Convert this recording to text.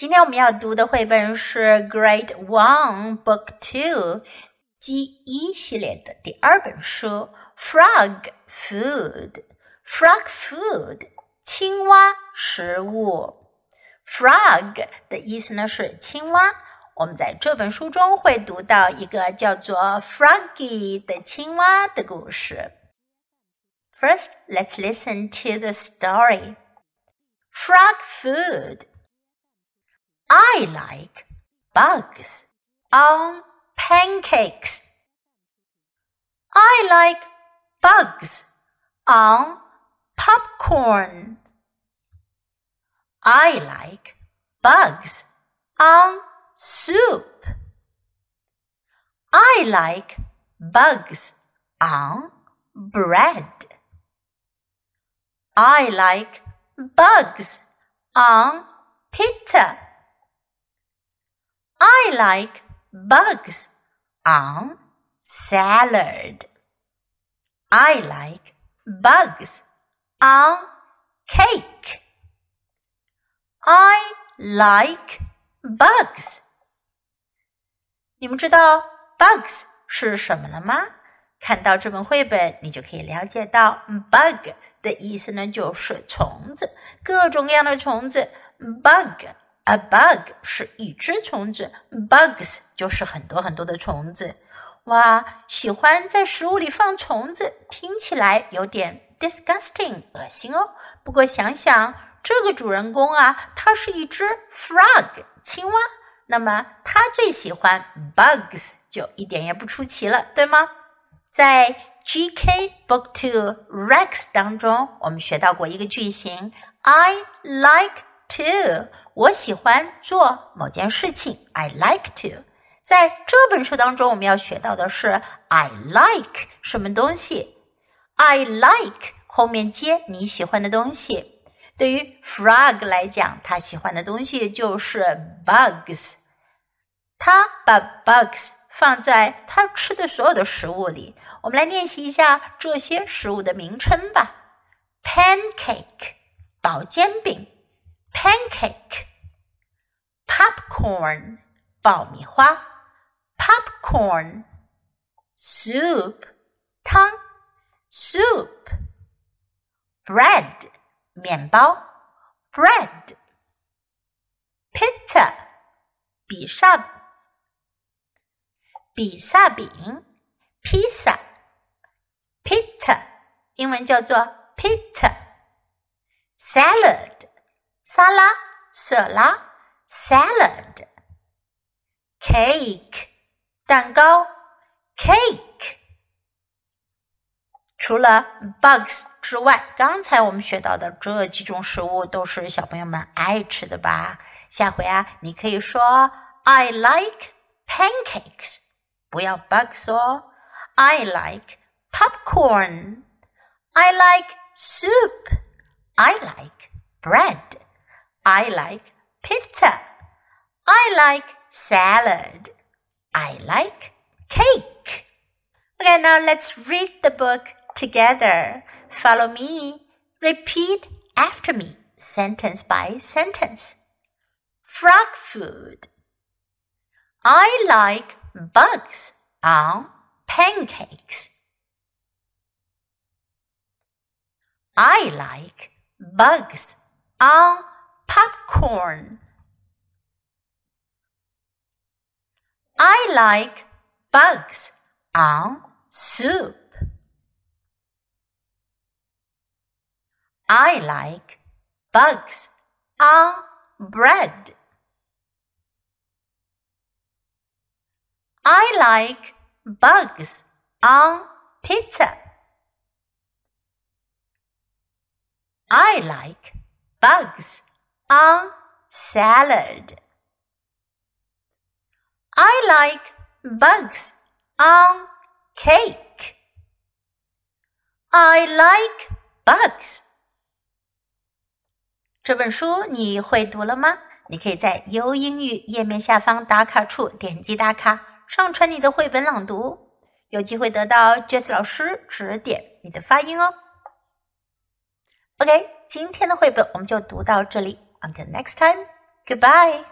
今天我们要读的绘本是《Grade One Book Two》G 一系列的第二本书《Frog Food》。Frog Food，青蛙食物。Frog 的意思呢是青蛙。我们在这本书中会读到一个叫做 Froggy 的青蛙的故事。First, let's listen to the story. Frog food. I like bugs on pancakes. I like bugs on popcorn. I like bugs on soup. I like bugs on bread. I like bugs on pizza. I like bugs on salad. I like bugs on cake. I like bugs. 你们知道 bugs 是什么了吗？看到这本绘本，你就可以了解到 bug 的意思呢，就是虫子，各种各样的虫子。bug A bug 是一只虫子，bugs 就是很多很多的虫子。哇，喜欢在食物里放虫子，听起来有点 disgusting 恶心哦。不过想想这个主人公啊，他是一只 frog 青蛙，那么他最喜欢 bugs 就一点也不出奇了，对吗？在 GK Book Two Rex 当中，我们学到过一个句型：I like。to，我喜欢做某件事情。I like to。在这本书当中，我们要学到的是 I like 什么东西。I like 后面接你喜欢的东西。对于 Frog 来讲，他喜欢的东西就是 bugs。他把 bugs 放在他吃的所有的食物里。我们来练习一下这些食物的名称吧。Pancake，薄煎饼。pancake, popcorn 爆米花，popcorn soup 汤，soup bread 面包，bread pizza 比萨比萨饼，pizza pizza 英文叫做 pizza salad 沙拉、色拉 （salad）、cake、蛋糕 （cake）。除了 bugs 之外，刚才我们学到的这几种食物都是小朋友们爱吃的吧？下回啊，你可以说 “I like pancakes”，不要 bugs 哦。I like popcorn. I like soup. I like bread. I like pizza. I like salad. I like cake. Okay, now let's read the book together. Follow me. Repeat after me, sentence by sentence. Frog food. I like bugs on pancakes. I like bugs on popcorn. I like bugs on soup. I like bugs on bread. I like bugs on pizza. I like bugs on salad. I like bugs on cake. I like bugs. 这本书你会读了吗？你可以在优英语页面下方打卡处点击打卡，上传你的绘本朗读，有机会得到 Jess 老师指点你的发音哦。OK，今天的绘本我们就读到这里。Until next time, Goodbye.